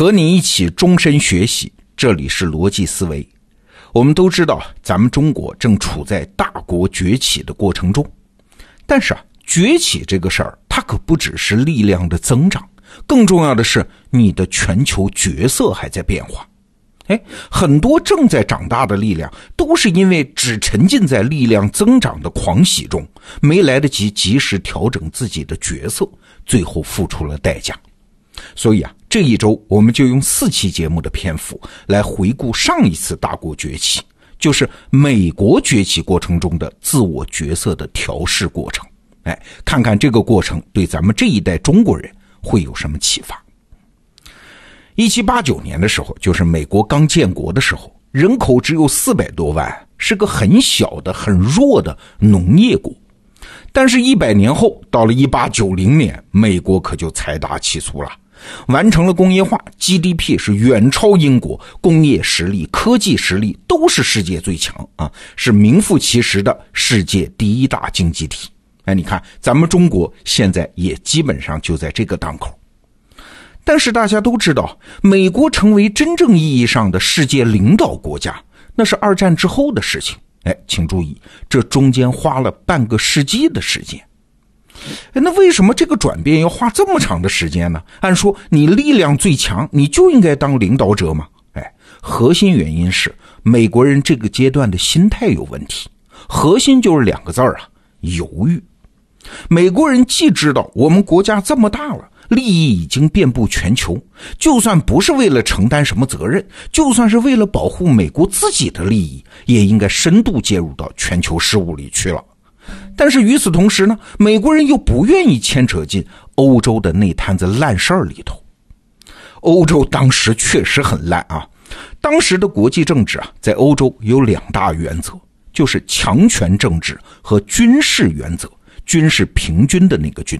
和你一起终身学习，这里是逻辑思维。我们都知道，咱们中国正处在大国崛起的过程中。但是啊，崛起这个事儿，它可不只是力量的增长，更重要的是你的全球角色还在变化。哎，很多正在长大的力量，都是因为只沉浸在力量增长的狂喜中，没来得及及时调整自己的角色，最后付出了代价。所以啊，这一周我们就用四期节目的篇幅来回顾上一次大国崛起，就是美国崛起过程中的自我角色的调试过程。哎，看看这个过程对咱们这一代中国人会有什么启发？一七八九年的时候，就是美国刚建国的时候，人口只有四百多万，是个很小的、很弱的农业国。但是，一百年后，到了一八九零年，美国可就财大气粗了。完成了工业化，GDP 是远超英国，工业实力、科技实力都是世界最强啊，是名副其实的世界第一大经济体。哎，你看，咱们中国现在也基本上就在这个档口。但是大家都知道，美国成为真正意义上的世界领导国家，那是二战之后的事情。哎，请注意，这中间花了半个世纪的时间。那为什么这个转变要花这么长的时间呢？按说你力量最强，你就应该当领导者吗？哎，核心原因是美国人这个阶段的心态有问题。核心就是两个字儿啊，犹豫。美国人既知道我们国家这么大了，利益已经遍布全球，就算不是为了承担什么责任，就算是为了保护美国自己的利益，也应该深度介入到全球事务里去了。但是与此同时呢，美国人又不愿意牵扯进欧洲的那摊子烂事儿里头。欧洲当时确实很烂啊！当时的国际政治啊，在欧洲有两大原则，就是强权政治和军事原则。军事平均的那个军，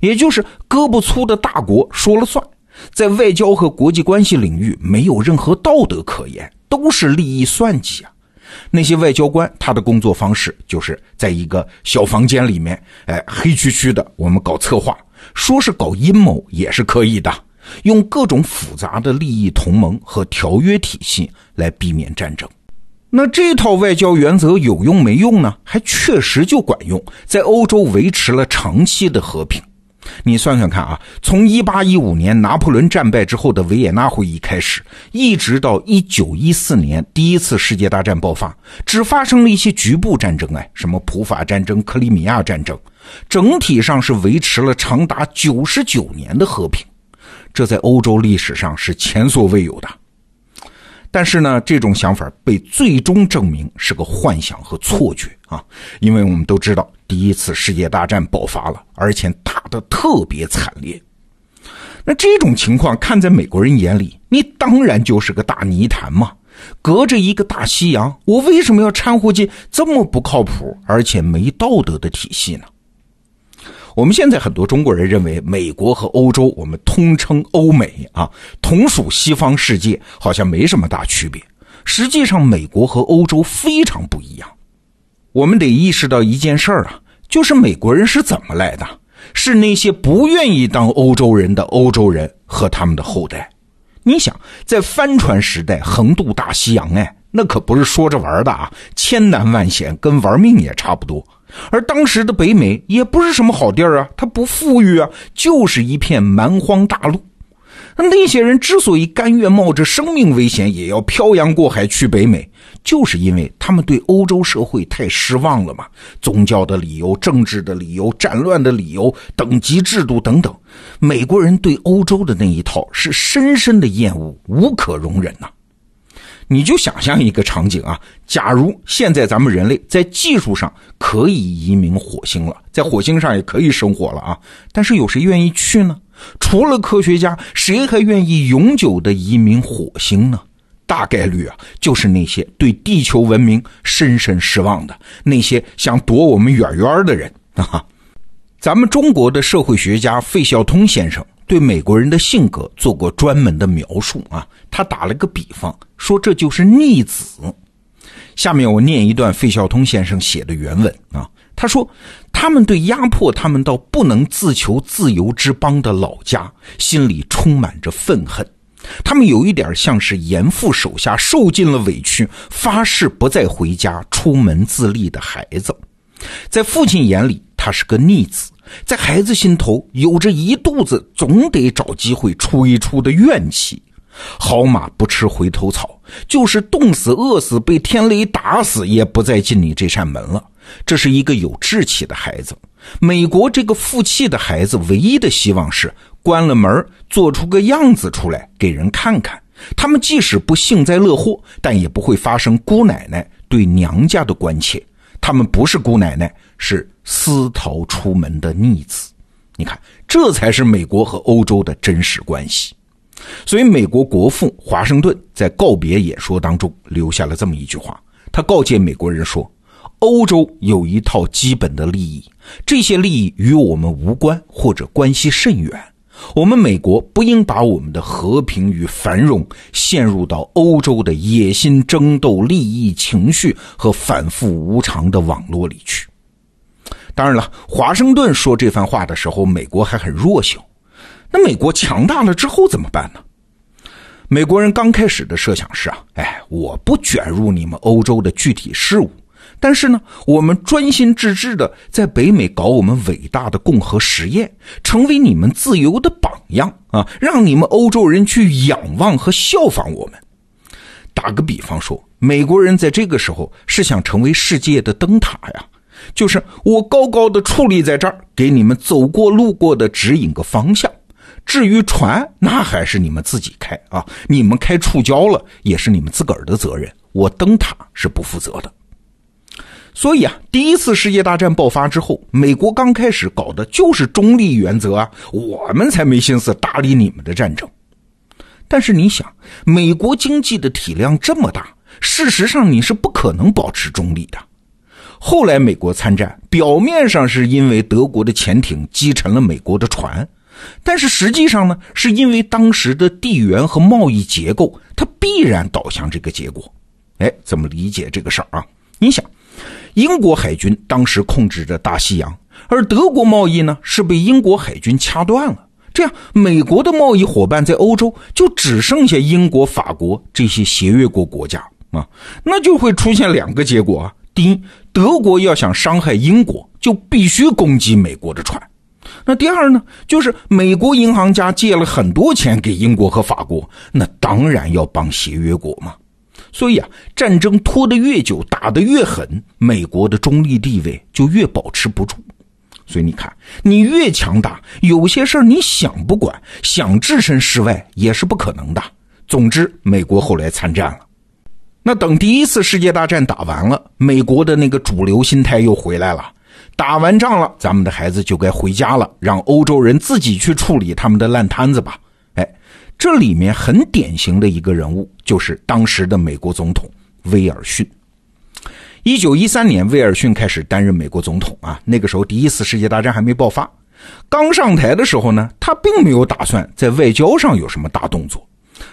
也就是胳膊粗的大国说了算，在外交和国际关系领域没有任何道德可言，都是利益算计啊。那些外交官，他的工作方式就是在一个小房间里面，哎，黑黢黢的，我们搞策划，说是搞阴谋也是可以的，用各种复杂的利益同盟和条约体系来避免战争。那这套外交原则有用没用呢？还确实就管用，在欧洲维持了长期的和平。你算算看啊，从一八一五年拿破仑战败之后的维也纳会议开始，一直到一九一四年第一次世界大战爆发，只发生了一些局部战争，哎，什么普法战争、克里米亚战争，整体上是维持了长达九十九年的和平，这在欧洲历史上是前所未有的。但是呢，这种想法被最终证明是个幻想和错觉啊，因为我们都知道。第一次世界大战爆发了，而且打得特别惨烈。那这种情况看在美国人眼里，你当然就是个大泥潭嘛。隔着一个大西洋，我为什么要掺和进这么不靠谱而且没道德的体系呢？我们现在很多中国人认为，美国和欧洲，我们通称欧美啊，同属西方世界，好像没什么大区别。实际上，美国和欧洲非常不一样。我们得意识到一件事儿啊，就是美国人是怎么来的？是那些不愿意当欧洲人的欧洲人和他们的后代。你想，在帆船时代横渡大西洋，哎，那可不是说着玩的啊，千难万险，跟玩命也差不多。而当时的北美也不是什么好地儿啊，它不富裕啊，就是一片蛮荒大陆。那些人之所以甘愿冒着生命危险也要漂洋过海去北美，就是因为他们对欧洲社会太失望了嘛。宗教的理由、政治的理由、战乱的理由、等级制度等等，美国人对欧洲的那一套是深深的厌恶，无可容忍呐。你就想象一个场景啊，假如现在咱们人类在技术上可以移民火星了，在火星上也可以生活了啊，但是有谁愿意去呢？除了科学家，谁还愿意永久的移民火星呢？大概率啊，就是那些对地球文明深深失望的那些想躲我们远远的人啊。咱们中国的社会学家费孝通先生对美国人的性格做过专门的描述啊，他打了个比方，说这就是逆子。下面我念一段费孝通先生写的原文啊。他说：“他们对压迫他们到不能自求自由之邦的老家，心里充满着愤恨，他们有一点像是严父手下受尽了委屈，发誓不再回家、出门自立的孩子。在父亲眼里，他是个逆子；在孩子心头，有着一肚子总得找机会出一出的怨气。好马不吃回头草，就是冻死、饿死、被天雷打死，也不再进你这扇门了。这是一个有志气的孩子。美国这个负气的孩子，唯一的希望是关了门，做出个样子出来给人看看。他们即使不幸灾乐祸，但也不会发生姑奶奶对娘家的关切。他们不是姑奶奶，是私逃出门的逆子。你看，这才是美国和欧洲的真实关系。所以，美国国父华盛顿在告别演说当中留下了这么一句话：他告诫美国人说。欧洲有一套基本的利益，这些利益与我们无关或者关系甚远。我们美国不应把我们的和平与繁荣陷入到欧洲的野心争斗、利益情绪和反复无常的网络里去。当然了，华盛顿说这番话的时候，美国还很弱小。那美国强大了之后怎么办呢？美国人刚开始的设想是啊，哎，我不卷入你们欧洲的具体事务。但是呢，我们专心致志的在北美搞我们伟大的共和实验，成为你们自由的榜样啊！让你们欧洲人去仰望和效仿我们。打个比方说，美国人在这个时候是想成为世界的灯塔呀，就是我高高的矗立在这儿，给你们走过路过的指引个方向。至于船，那还是你们自己开啊！你们开触礁了，也是你们自个儿的责任，我灯塔是不负责的。所以啊，第一次世界大战爆发之后，美国刚开始搞的就是中立原则啊，我们才没心思搭理你们的战争。但是你想，美国经济的体量这么大，事实上你是不可能保持中立的。后来美国参战，表面上是因为德国的潜艇击沉了美国的船，但是实际上呢，是因为当时的地缘和贸易结构，它必然导向这个结果。哎，怎么理解这个事儿啊？你想。英国海军当时控制着大西洋，而德国贸易呢是被英国海军掐断了。这样，美国的贸易伙伴在欧洲就只剩下英国、法国这些协约国国家啊，那就会出现两个结果啊。第一，德国要想伤害英国，就必须攻击美国的船。那第二呢，就是美国银行家借了很多钱给英国和法国，那当然要帮协约国嘛。所以啊，战争拖得越久，打得越狠，美国的中立地位就越保持不住。所以你看，你越强大，有些事儿你想不管，想置身事外也是不可能的。总之，美国后来参战了。那等第一次世界大战打完了，美国的那个主流心态又回来了。打完仗了，咱们的孩子就该回家了，让欧洲人自己去处理他们的烂摊子吧。哎这里面很典型的一个人物，就是当时的美国总统威尔逊。一九一三年，威尔逊开始担任美国总统啊。那个时候，第一次世界大战还没爆发。刚上台的时候呢，他并没有打算在外交上有什么大动作。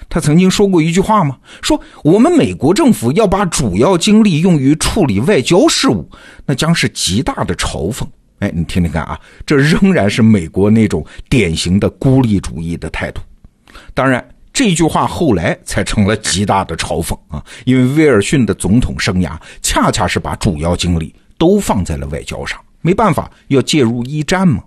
他曾经说过一句话吗？说我们美国政府要把主要精力用于处理外交事务，那将是极大的嘲讽。哎，你听听看啊，这仍然是美国那种典型的孤立主义的态度。当然，这句话后来才成了极大的嘲讽啊！因为威尔逊的总统生涯恰恰是把主要精力都放在了外交上，没办法，要介入一战嘛。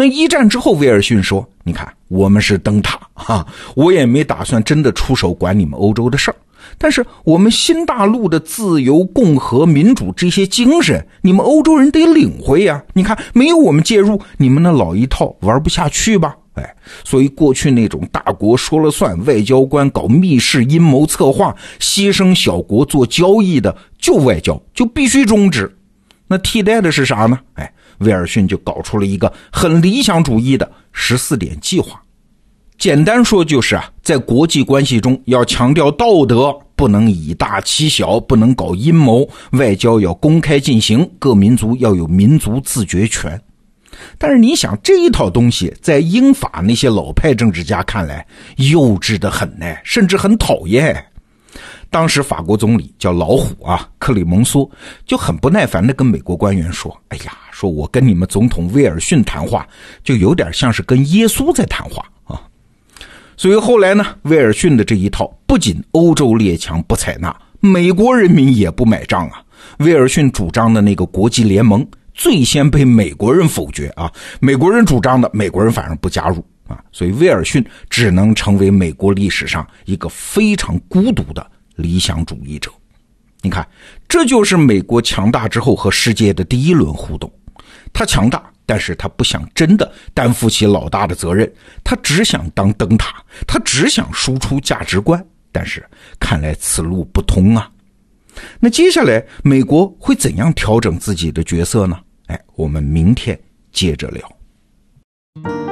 那一战之后，威尔逊说：“你看，我们是灯塔哈，我也没打算真的出手管你们欧洲的事儿。但是我们新大陆的自由、共和、民主这些精神，你们欧洲人得领会呀！你看，没有我们介入，你们那老一套玩不下去吧？”哎，所以过去那种大国说了算、外交官搞密室阴谋策划、牺牲小国做交易的就外交就必须终止。那替代的是啥呢？哎，威尔逊就搞出了一个很理想主义的十四点计划。简单说就是啊，在国际关系中要强调道德，不能以大欺小，不能搞阴谋，外交要公开进行，各民族要有民族自决权。但是你想这一套东西，在英法那些老派政治家看来幼稚的很呢，甚至很讨厌。当时法国总理叫老虎啊，克里蒙梭就很不耐烦的跟美国官员说：“哎呀，说我跟你们总统威尔逊谈话，就有点像是跟耶稣在谈话啊。”所以后来呢，威尔逊的这一套不仅欧洲列强不采纳，美国人民也不买账啊。威尔逊主张的那个国际联盟最先被美国人否决啊，美国人主张的，美国人反而不加入啊，所以威尔逊只能成为美国历史上一个非常孤独的理想主义者。你看，这就是美国强大之后和世界的第一轮互动，他强大。但是他不想真的担负起老大的责任，他只想当灯塔，他只想输出价值观。但是看来此路不通啊！那接下来美国会怎样调整自己的角色呢？哎，我们明天接着聊。